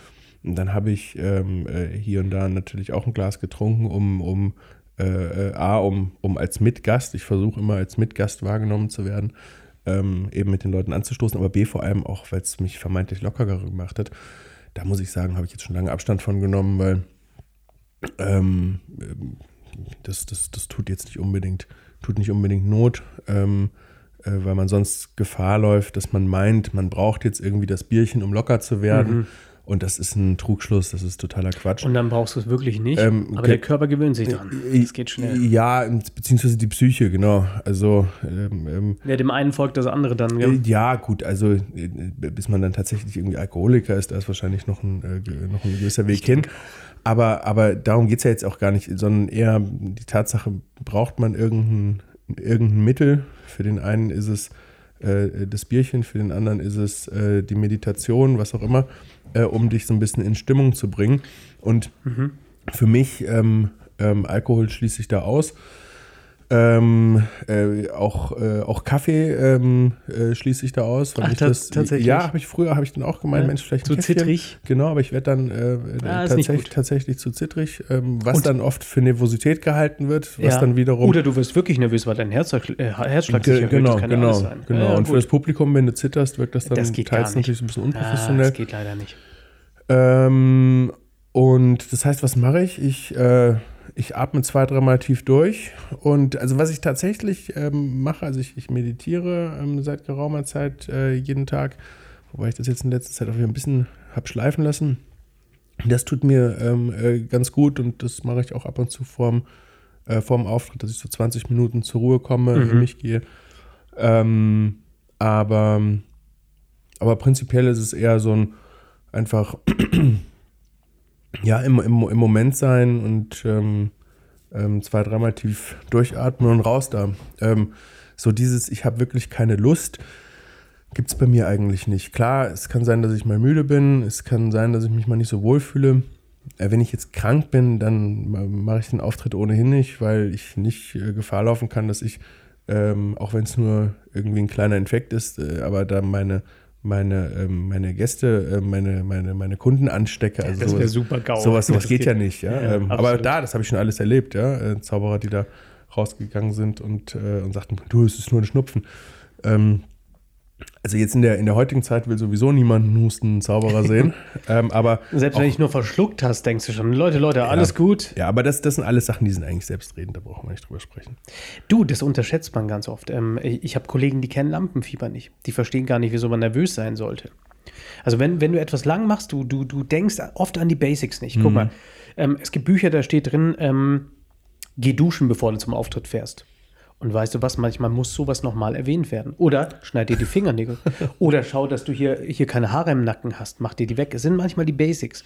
Und dann habe ich ähm, äh, hier und da natürlich auch ein Glas getrunken, um, um äh, äh, A, um, um als Mitgast, ich versuche immer als Mitgast wahrgenommen zu werden, ähm, eben mit den Leuten anzustoßen, aber B vor allem auch, weil es mich vermeintlich lockerer gemacht hat. Da muss ich sagen, habe ich jetzt schon lange Abstand von genommen, weil ähm, das, das, das tut jetzt nicht unbedingt, tut nicht unbedingt Not, ähm, äh, weil man sonst Gefahr läuft, dass man meint, man braucht jetzt irgendwie das Bierchen, um locker zu werden. Und das ist ein Trugschluss, das ist totaler Quatsch. Und dann brauchst du es wirklich nicht. Ähm, aber der Körper gewöhnt sich dran. Es geht schnell. Ja, beziehungsweise die Psyche, genau. Also ähm, ähm, Ja, dem einen folgt das andere dann. äh, Ja. gut, also äh, bis man dann tatsächlich irgendwie Alkoholiker ist, da ist wahrscheinlich noch ein, äh, noch ein gewisser Weg hin. Aber, aber darum geht es ja jetzt auch gar nicht, sondern eher die Tatsache, braucht man irgendein, irgendein Mittel. Für den einen ist es äh, das Bierchen, für den anderen ist es äh, die Meditation, was auch immer, äh, um dich so ein bisschen in Stimmung zu bringen. Und für mich, ähm, ähm, Alkohol schließe ich da aus. Ähm, äh, auch, äh, auch Kaffee ähm, äh, schließe ich da aus. Ach, das, tatsächlich? Ja, habe ich früher, habe ich dann auch gemeint, Ja, Mensch, vielleicht zu Käffchen. zittrig? Genau, aber ich werde dann äh, Ah, nicht tatsächlich, tatsächlich zu zittrig, ähm, was Und- dann oft für Nervosität gehalten wird, was Ja. dann wiederum Oder du wirst wirklich nervös, weil dein Herzschlag, äh, Herzschlag sich erhöht. genau, das kann ja genau, genau. Ja, und für das Publikum, wenn du zitterst, wirkt das dann Das teils natürlich ein bisschen ah, unprofessionell. das geht leider nicht. Ähm, und das heißt, was mache ich? Ich, äh, ich atme zwei, dreimal tief durch. Und also was ich tatsächlich ähm, mache, also ich, ich meditiere ähm, seit geraumer Zeit äh, jeden Tag, wobei ich das jetzt in letzter Zeit auch wieder ein bisschen habe schleifen lassen. Das tut mir ähm, äh, ganz gut und das mache ich auch ab und zu vorm, äh, vorm Auftritt, dass ich so 20 Minuten zur Ruhe komme, Mhm. in mich gehe. Ähm, aber, aber prinzipiell ist es eher so ein einfach ja, im, im, im Moment sein und ähm, ähm, zwei, dreimal tief durchatmen und raus da. Ähm, so dieses, ich habe wirklich keine Lust, gibt es bei mir eigentlich nicht. Klar, es kann sein, dass ich mal müde bin, es kann sein, dass ich mich mal nicht so wohl fühle. Äh, wenn ich jetzt krank bin, dann mache ich den Auftritt ohnehin nicht, weil ich nicht äh, Gefahr laufen kann, dass ich, ähm, auch wenn es nur irgendwie ein kleiner Infekt ist, äh, aber da meine, meine, ähm, meine Gäste, äh, meine, meine, meine Kunden anstecke. Also das wäre sowas- super GAU. Sowas, sowas Das geht, ja nicht, ja. Ja, ähm, aber da, das habe ich schon alles erlebt, ja. Äh, Zauberer, die da rausgegangen sind und, äh, und sagten, du, es ist nur ein Schnupfen. Ähm, also jetzt in der, in der heutigen Zeit will sowieso niemand einen hustenden Zauberer sehen. ähm, aber Selbst wenn auch- ich nur verschluckt hast, denkst du schon, Leute, Leute, alles gut. ja, aber das, das sind alles Sachen, die sind eigentlich selbstredend, da brauchen wir nicht drüber sprechen. Du, das unterschätzt man ganz oft. Ähm, ich habe Kollegen, die kennen Lampenfieber nicht. Die verstehen gar nicht, wieso man nervös sein sollte. Also wenn, wenn du etwas lang machst, du, du, du denkst oft an die Basics nicht. Mhm. Guck mal, ähm, es gibt Bücher, da steht drin, ähm, geh duschen, bevor du zum Auftritt fährst. Und weißt du was, manchmal muss sowas nochmal erwähnt werden. Oder schneid dir die Fingernägel. Oder schau, dass du hier, hier keine Haare im Nacken hast. Mach dir die weg. Es sind manchmal die Basics.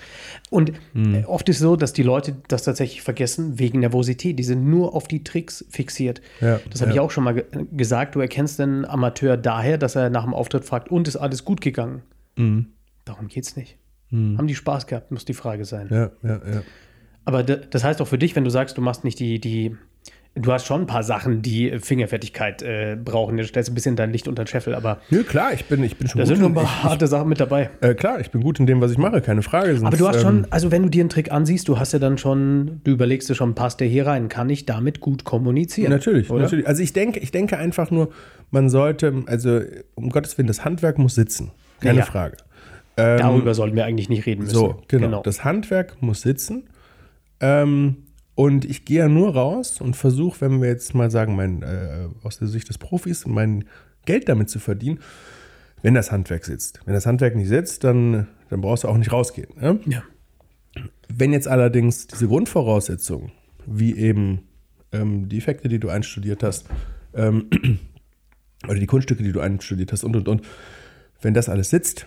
Und Hm. äh, oft ist es so, dass die Leute das tatsächlich vergessen wegen Nervosität. Die sind nur auf die Tricks fixiert. Ja, das habe ja. ich auch schon mal ge gesagt. Du erkennst einen Amateur daher, dass er nach dem Auftritt fragt, und ist alles gut gegangen? Mhm. Darum geht's nicht. Haben die Spaß gehabt, muss die Frage sein. Ja, ja, ja. Aber das heißt auch für dich, wenn du sagst, du machst nicht die, die, du hast schon ein paar Sachen, die Fingerfertigkeit äh, brauchen. Du stellst ein bisschen dein Licht unter den Scheffel, aber Nö, klar, ich bin, ich bin schon da gut. sind schon ein in- paar harte Sachen mit dabei. äh, klar, ich bin gut in dem, was ich mache, keine Frage. Sonst, Aber du hast ähm, schon, also wenn du dir einen Trick ansiehst, du hast ja dann schon, du überlegst dir schon, passt der hier rein? Kann ich damit gut kommunizieren? Natürlich, oder? natürlich. Also ich denke, ich denke einfach nur, man sollte, also um Gottes Willen, das Handwerk muss sitzen. Keine Ja. Frage. Ähm, Darüber sollten wir eigentlich nicht reden müssen. So, genau. Das Handwerk muss sitzen. Ähm, und ich gehe ja nur raus und versuche, wenn wir jetzt mal sagen, mein, äh, aus der Sicht des Profis, mein Geld damit zu verdienen, wenn das Handwerk sitzt. Wenn das Handwerk nicht sitzt, dann, dann brauchst du auch nicht rausgehen. Ne? ja. Wenn jetzt allerdings diese Grundvoraussetzungen, wie eben ähm, die Effekte, die du einstudiert hast, ähm, oder die Kunststücke, die du einstudiert hast und und und, wenn das alles sitzt,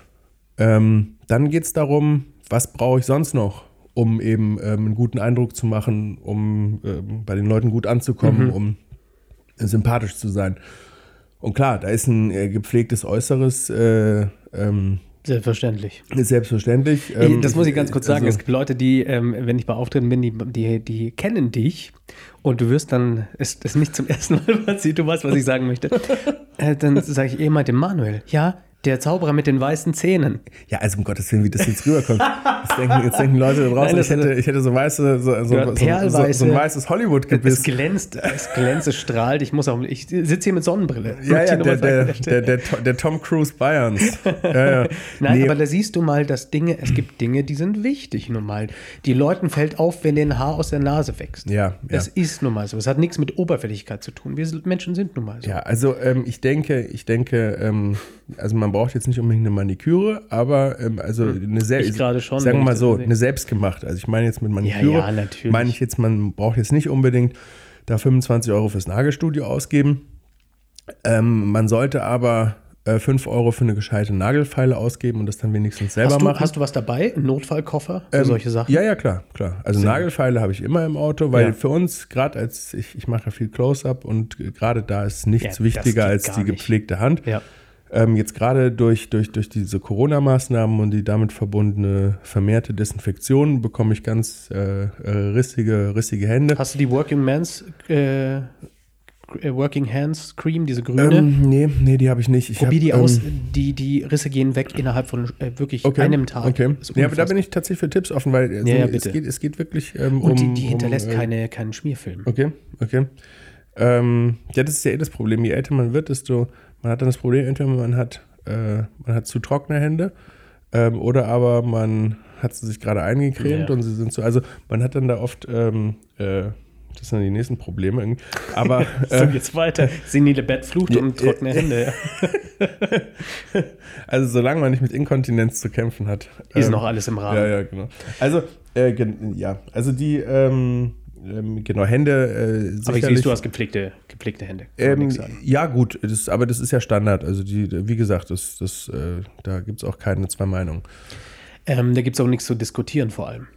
ähm, dann geht es darum, was brauche ich sonst noch, um eben ähm, einen guten Eindruck zu machen, um ähm, bei den Leuten gut anzukommen, um sympathisch zu sein. Und klar, da ist ein äh, gepflegtes Äußeres äh, ähm, Selbstverständlich. selbstverständlich. Ey, Ähm, das muss ich ganz kurz sagen. also- es gibt Leute, die, ähm, wenn ich bei Auftritten bin, die, die, die kennen dich und du wirst dann, es ist nicht zum ersten Mal passiert, du weißt, was ich sagen möchte. äh, dann sage ich, eh meinte Manuel, ja, der Zauberer mit den weißen Zähnen. Ja, also um Gottes Willen, wie das jetzt rüberkommt. Jetzt denken, jetzt denken Leute da draußen, Nein, ich, hätte, ich hätte so weiße, so, so, so, so, ein weißes Es Hollywood-Gebiss. glänzt, es glänzt, es strahlt. Ich muss auch, ich sitze hier mit Sonnenbrille. Ja, ja, der, der, der, der, To- der Tom Cruise Bayerns. Ja, ja. Nein, Nee, aber da siehst du mal, dass Dinge, es gibt Dinge, die sind wichtig nun mal. Die Leuten fällt auf, wenn denen Haar aus der Nase wächst. Ja, Das ja. ist nun mal so. Es hat nichts mit Oberflächlichkeit zu tun. Wir Menschen sind nun mal so. Ja, also ähm, ich denke, ich denke, ähm, also man braucht jetzt nicht unbedingt eine Maniküre, aber ähm, also eine Hm. Gerade schon, sagen wir mal so, eine selbstgemachte. Also ich meine jetzt mit Maniküre, ja, natürlich. meine ich jetzt, man braucht jetzt nicht unbedingt da 25 Euro fürs Nagelstudio ausgeben. Ähm, man sollte aber äh, 5 Euro für eine gescheite Nagelfeile ausgeben und das dann wenigstens selber Hast du, machen. hast du was dabei? Einen Notfallkoffer für Ähm, solche Sachen? Ja, ja, klar, klar. Also Sehr Nagelfeile habe ich immer im Auto, weil Ja. für uns, gerade als ich, ich mache ja viel Close-Up und äh, gerade da ist nichts Ja, wichtiger als die nicht. gepflegte Hand. Ja. Ähm, jetzt gerade durch, durch, durch diese Corona-Maßnahmen und die damit verbundene vermehrte Desinfektion bekomme ich ganz äh, äh, rissige, rissige Hände. Hast du die Working Man's äh, äh, Working Hands Cream, diese grüne? Ähm, nee, nee, die habe ich nicht. Ich Probier hab, die aus. ähm, Die, die Risse gehen weg innerhalb von äh, wirklich Okay, einem Tag. Okay. Ja, aber da bin ich tatsächlich für Tipps offen, weil also, Ja, ja, es, geht, es geht wirklich ähm, Und um. die, die hinterlässt um, äh, keine, keinen Schmierfilm. Okay, okay. Ähm, ja, das ist ja eh das Problem. Je älter man wird, desto, man hat dann das Problem, entweder man hat, äh, man hat zu trockene Hände ähm, oder aber man hat sie sich gerade eingecremt Ja. und sie sind so, also man hat dann da oft, ähm, äh, das sind dann die nächsten Probleme. Aber So äh, geht's weiter. Senile Bettflucht Ja, und trockene. Hände. Also solange man nicht mit Inkontinenz zu kämpfen hat. Ist ähm, noch alles im Rahmen. Ja, ja, genau. Also, äh, ja, also die, ähm, ähm, genau, Hände äh, Aber ich siehst, du hast gepflegte, gepflegte Hände. Ähm, ja, gut, das, aber das ist ja Standard. Also, die, wie gesagt, das, das, äh, da gibt es auch keine zwei Meinungen. Ähm, da gibt es auch nichts zu diskutieren vor allem.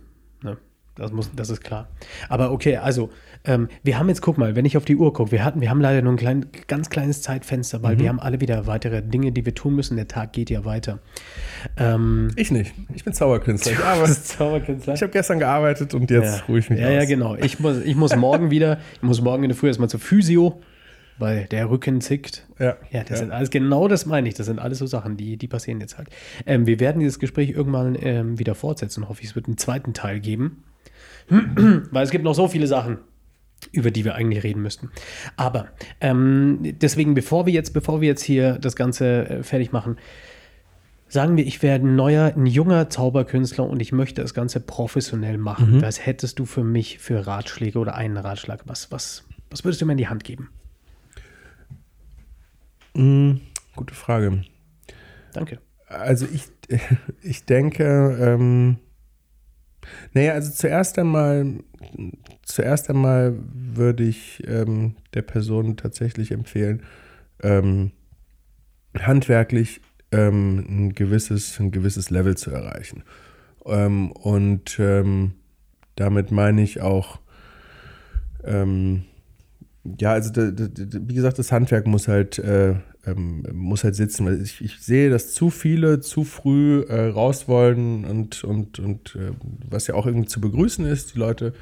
Ne? Das, muss, das ist klar. Aber okay, also ähm, wir haben jetzt, guck mal, wenn ich auf die Uhr gucke, wir hatten, wir haben leider nur ein klein, ganz kleines Zeitfenster, weil wir haben alle wieder weitere Dinge, die wir tun müssen. Der Tag geht ja weiter. Ähm, Ich nicht. Ich bin Zauberkünstler. Ich, arbeite, Zauberkünstler. ich habe gestern gearbeitet und jetzt ja. ruhe ich mich Ja, aus. ja, genau. Ich muss, ich muss morgen wieder, ich muss morgen in der Früh erstmal zur Physio, weil der Rücken zickt. Ja, Ja, das ja. sind alles, genau das meine ich. Das sind alles so Sachen, die, die passieren jetzt halt. Ähm, wir werden dieses Gespräch irgendwann ähm, wieder fortsetzen, hoffe ich. Es wird einen zweiten Teil geben. Weil es gibt noch so viele Sachen, über die wir eigentlich reden müssten. Aber ähm, deswegen, bevor wir jetzt, bevor wir jetzt hier das Ganze äh, fertig machen, sagen wir, ich werde ein neuer, ein junger Zauberkünstler und ich möchte das Ganze professionell machen. Was hättest du für mich für Ratschläge oder einen Ratschlag? Was, was, was würdest du mir in die Hand geben? Mm, gute Frage. Danke. Also, ich, ich denke, ähm, Naja, also zuerst einmal, zuerst einmal würde ich ähm, der Person tatsächlich empfehlen, ähm, handwerklich ähm, ein, gewisses, ein gewisses Level zu erreichen. Ähm, und ähm, damit meine ich auch, ähm, ja, also da, da, wie gesagt, das Handwerk muss halt, äh, ähm, muss halt sitzen. Weil ich, ich, sehe, dass zu viele zu früh äh, raus wollen und, und, und äh, was ja auch irgendwie zu begrüßen ist, die Leute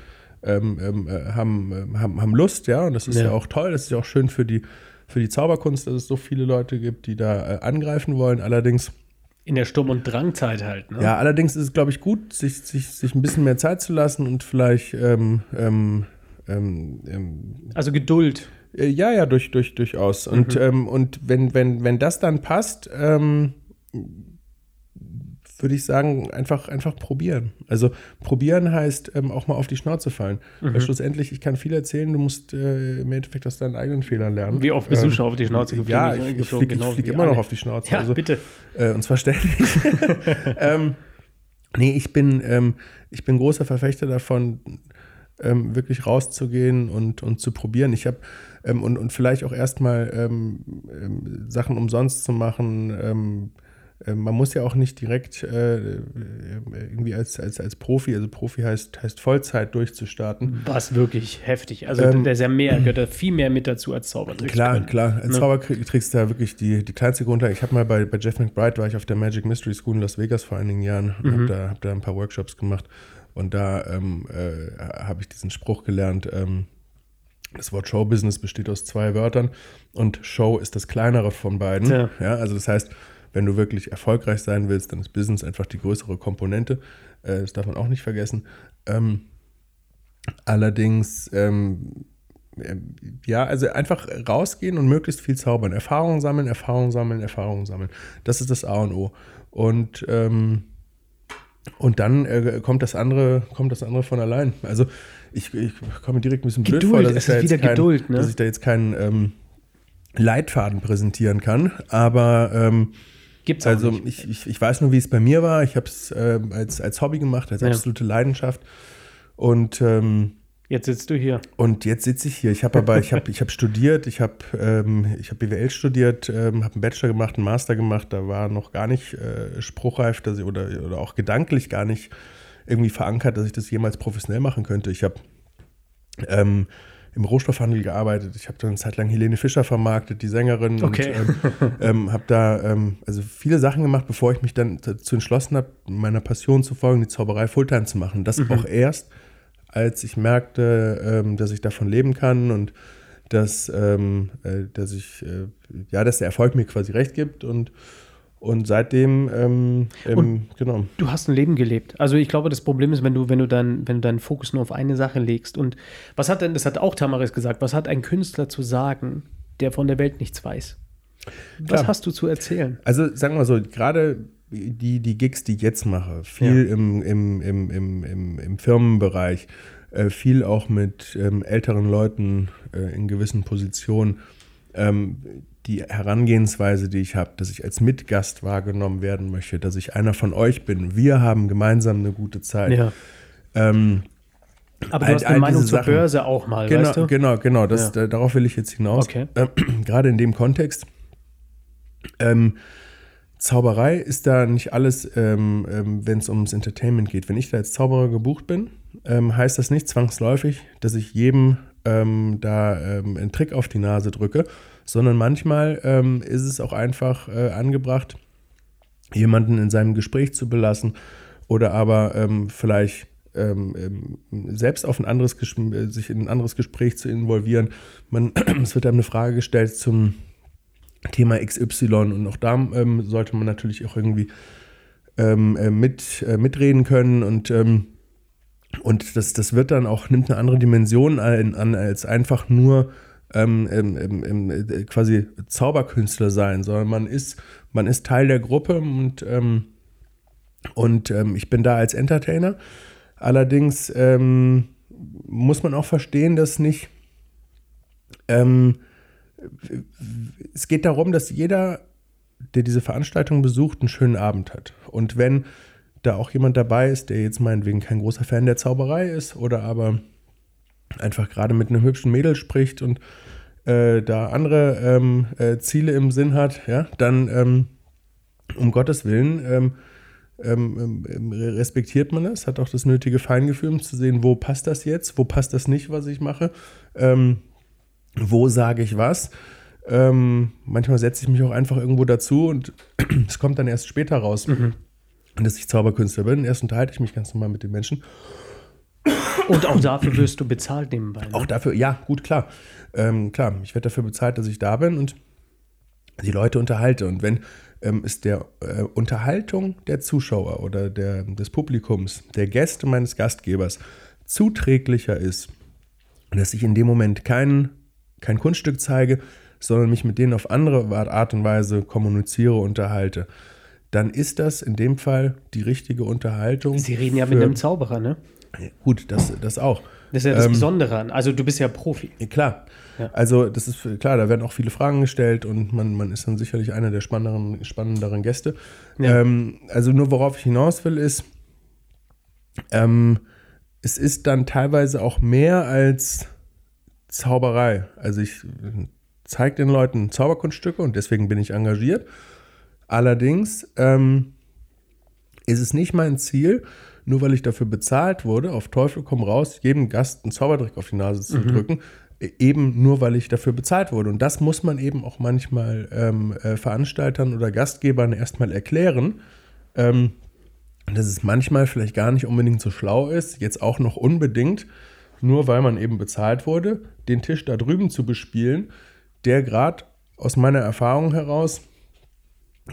ähm, ähm äh, haben, äh, haben, haben Lust, ja, und das ist ja. ja. auch toll, das ist ja auch schön für die, für die Zauberkunst, dass es so viele Leute gibt, die da äh, angreifen wollen. Allerdings in der Sturm- und Drangzeit halt. Ne? Ja, allerdings ist es, glaube ich, gut, sich, sich, sich ein bisschen mehr Zeit zu lassen und vielleicht. Ähm, ähm, ähm, ähm also Geduld. Äh, ja, ja, durch, durch, durchaus. Und, mhm. Ähm, und wenn, wenn, wenn das dann passt, ähm, würde ich sagen, einfach, einfach probieren. Also probieren heißt ähm, auch mal auf die Schnauze fallen. Mhm. Weil schlussendlich, ich kann viel erzählen, du musst äh, im Endeffekt aus deinen eigenen Fehlern lernen. Wie oft bist ähm, du schon auf die Schnauze geflogen? Ja, ich, fliege genau flieg immer alle. noch auf die Schnauze. Ja, also, bitte. Äh, und zwar ständig. ähm, nee, ich bin, ähm, ich bin großer Verfechter davon, ähm, wirklich rauszugehen und, und zu probieren. Ich habe ähm, und, und vielleicht auch erstmal ähm, ähm, Sachen umsonst zu machen. Äh, man muss ja auch nicht direkt äh, irgendwie als, als, als Profi, also Profi heißt, heißt Vollzeit durchzustarten. Was wirklich heftig. Also ähm, da ist ja mehr, gehört da viel mehr mit dazu als Zaubertrick. Klar, klar. Als ne? Zaubertrickst da wirklich die, die kleinste Grundlage. Ich habe mal bei, bei Jeff McBride, war ich auf der Magic Mystery School in Las Vegas vor einigen Jahren und mhm. habe da, hab da ein paar Workshops gemacht. Und da ähm, äh, habe ich diesen Spruch gelernt, ähm, das Wort Showbusiness besteht aus zwei Wörtern und Show ist das kleinere von beiden. Ja. ja. also das heißt, wenn du wirklich erfolgreich sein willst, dann ist Business einfach die größere Komponente. Äh, das darf man auch nicht vergessen. Ähm, allerdings, ähm, äh, ja, also einfach rausgehen und möglichst viel zaubern. Erfahrungen sammeln, Erfahrungen sammeln, Erfahrungen sammeln. Das ist das A und O. Und, ähm, und dann äh, kommt, das andere, kommt das andere von allein. Also ich, ich komme direkt ein bisschen blöd Geduld, vor, dass ich, da jetzt kein, Geduld, ne? dass ich da jetzt keinen ähm, Leitfaden präsentieren kann. Aber ähm, Gibt's auch also nicht. Ich, ich, ich weiß nur, wie es bei mir war. Ich habe es äh, als, als Hobby gemacht, als ja. absolute Leidenschaft. Und ähm, jetzt sitzt du hier. Und jetzt sitze ich hier. Ich habe aber, ich habe, ich habe studiert, ich habe, ähm, ich habe BWL studiert, ähm, habe einen Bachelor gemacht, einen Master gemacht. Da war noch gar nicht äh, spruchreif, dass ich, oder oder auch gedanklich gar nicht irgendwie verankert, dass ich das jemals professionell machen könnte. Ich habe ähm, im Rohstoffhandel gearbeitet. Ich habe dann eine Zeit lang Helene Fischer vermarktet, die Sängerin. Okay. Und ähm, ähm, habe da ähm, also viele Sachen gemacht, bevor ich mich dann dazu entschlossen habe, meiner Passion zu folgen, die Zauberei Fulltime zu machen. Das mhm. auch erst, als ich merkte, ähm, dass ich davon leben kann und dass, ähm, äh, dass ich, äh, ja, dass der Erfolg mir quasi recht gibt und und seitdem, ähm, ähm, genau. Du hast ein Leben gelebt. Also ich glaube, das Problem ist, wenn du, wenn du dann, wenn du deinen Fokus nur auf eine Sache legst. Und was hat denn, das hat auch Tamaris gesagt, was hat ein Künstler zu sagen, der von der Welt nichts weiß? Was Klar. hast du zu erzählen? Also sagen wir mal so, gerade die, die Gigs, die ich jetzt mache, viel ja. im, im, im, im, im, im Firmenbereich, äh, viel auch mit ähm, älteren Leuten äh, in gewissen Positionen. Ähm, die Herangehensweise, die ich habe, dass ich als Mitgast wahrgenommen werden möchte, dass ich einer von euch bin. Wir haben gemeinsam eine gute Zeit. Ja. Ähm, aber du all, hast eine Meinung zur Sachen. Börse auch mal, genau, weißt du? Genau, genau, das, ja. darauf will ich jetzt hinaus. Okay. Ähm, gerade in dem Kontext. Ähm, Zauberei ist da nicht alles, ähm, ähm wenn es ums Entertainment geht. Wenn ich da als Zauberer gebucht bin, ähm, heißt das nicht zwangsläufig, dass ich jedem ähm, da einen Trick auf die Nase drücke, sondern manchmal ähm, ist es auch einfach äh, angebracht, jemanden in seinem Gespräch zu belassen oder aber ähm, vielleicht ähm, ähm selbst auf ein anderes äh, sich in ein anderes Gespräch zu involvieren. Man, es wird einem eine Frage gestellt zum Thema XY und auch da ähm, sollte man natürlich auch irgendwie ähm, äh, mit, äh, mitreden können und und das, das wird dann auch, nimmt eine andere Dimension an, an als einfach nur ähm, ähm, ähm, äh, quasi Zauberkünstler sein, sondern man ist, man ist Teil der Gruppe und, ähm, und ähm, ich bin da als Entertainer. Allerdings ähm, muss man auch verstehen, dass nicht. Es geht darum, dass jeder, der diese Veranstaltung besucht, einen schönen Abend hat. Und wenn da auch jemand dabei ist, der jetzt meinetwegen kein großer Fan der Zauberei ist oder aber einfach gerade mit einem hübschen Mädel spricht und äh, da andere ähm, äh, Ziele im Sinn hat, ja, dann ähm, um Gottes Willen ähm, ähm, ähm, respektiert man das, hat auch das nötige Feingefühl, um zu sehen, wo passt das jetzt, wo passt das nicht, was ich mache, ähm, wo sage ich was. Ähm, manchmal setze ich mich auch einfach irgendwo dazu und es kommt dann erst später raus, mhm. dass ich Zauberkünstler bin. Erst unterhalte ich mich ganz normal mit den Menschen. Und auch dafür wirst du bezahlt nebenbei. Ne? Auch dafür, ja, gut, klar. Ähm, klar, ich werde dafür bezahlt, dass ich da bin und die Leute unterhalte. Und wenn ähm, es der äh, Unterhaltung der Zuschauer oder der, des Publikums, der Gäste meines Gastgebers zuträglicher ist, dass ich in dem Moment kein, kein Kunststück zeige, sondern mich mit denen auf andere Art und Weise kommuniziere, unterhalte, dann ist das in dem Fall die richtige Unterhaltung. Sie reden ja mit einem Zauberer, ne? Gut, das, das auch. Das ist ja das ähm, Besondere Also du bist ja Profi. Klar. Ja. Also das ist klar, da werden auch viele Fragen gestellt und man, man ist dann sicherlich einer der spannenderen, spannenderen Gäste. Ja. Ähm, also nur worauf ich hinaus will, ist, ähm, es ist dann teilweise auch mehr als Zauberei. Also ich zeige den Leuten Zauberkunststücke und deswegen bin ich engagiert. Allerdings ähm, ist es nicht mein Ziel, nur weil ich dafür bezahlt wurde, auf Teufel komm raus, jedem Gast einen Zaubertrick auf die Nase zu mhm. drücken, e, eben nur weil ich dafür bezahlt wurde. Und das muss man eben auch manchmal ähm, äh, Veranstaltern oder Gastgebern erstmal erklären, ähm, dass es manchmal vielleicht gar nicht unbedingt so schlau ist, jetzt auch noch unbedingt, nur weil man eben bezahlt wurde, den Tisch da drüben zu bespielen, der gerade aus meiner Erfahrung heraus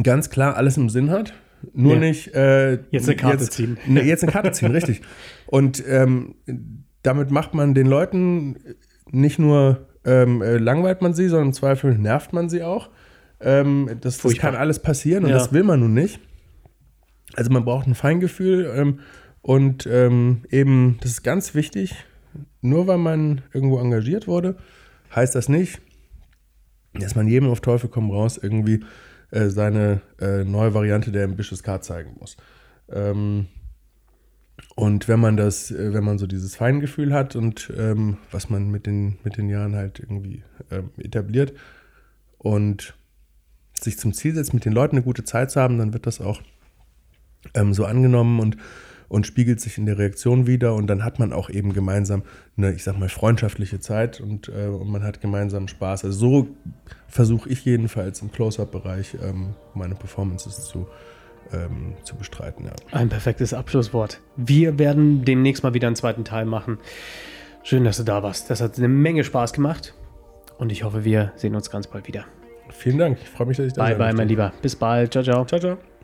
ganz klar alles im Sinn hat, nur ja. nicht. Äh, jetzt eine Karte jetzt, ziehen. Ne, jetzt eine Karte ziehen, richtig. Und ähm, damit macht man den Leuten nicht nur ähm, äh, langweilt man sie, sondern im Zweifel nervt man sie auch. Ähm, das, das kann alles passieren und ja. das will man nun nicht. Also man braucht ein Feingefühl ähm, und ähm, eben, das ist ganz wichtig, nur weil man irgendwo engagiert wurde, heißt das nicht, dass man jedem auf Teufel komm raus irgendwie äh, seine äh, neue Variante der Ambitious Card zeigen muss. Ähm, und wenn man das, äh, wenn man so dieses Feingefühl hat und ähm, was man mit den, mit den Jahren halt irgendwie ähm, etabliert und sich zum Ziel setzt, mit den Leuten eine gute Zeit zu haben, dann wird das auch ähm, so angenommen und und spiegelt sich in der Reaktion wieder und dann hat man auch eben gemeinsam eine, ich sag mal, freundschaftliche Zeit und, äh, und man hat gemeinsam Spaß. Also so versuche ich jedenfalls im Close-Up-Bereich ähm, meine Performances zu, ähm, zu bestreiten. Ja. Ein perfektes Abschlusswort. Wir werden demnächst mal wieder einen zweiten Teil machen. Schön, dass du da warst. Das hat eine Menge Spaß gemacht und ich hoffe, wir sehen uns ganz bald wieder. Vielen Dank. Ich freue mich, dass ich da bin. Bye, bye, mein Lieber. Bis bald. Ciao, ciao. Ciao, ciao.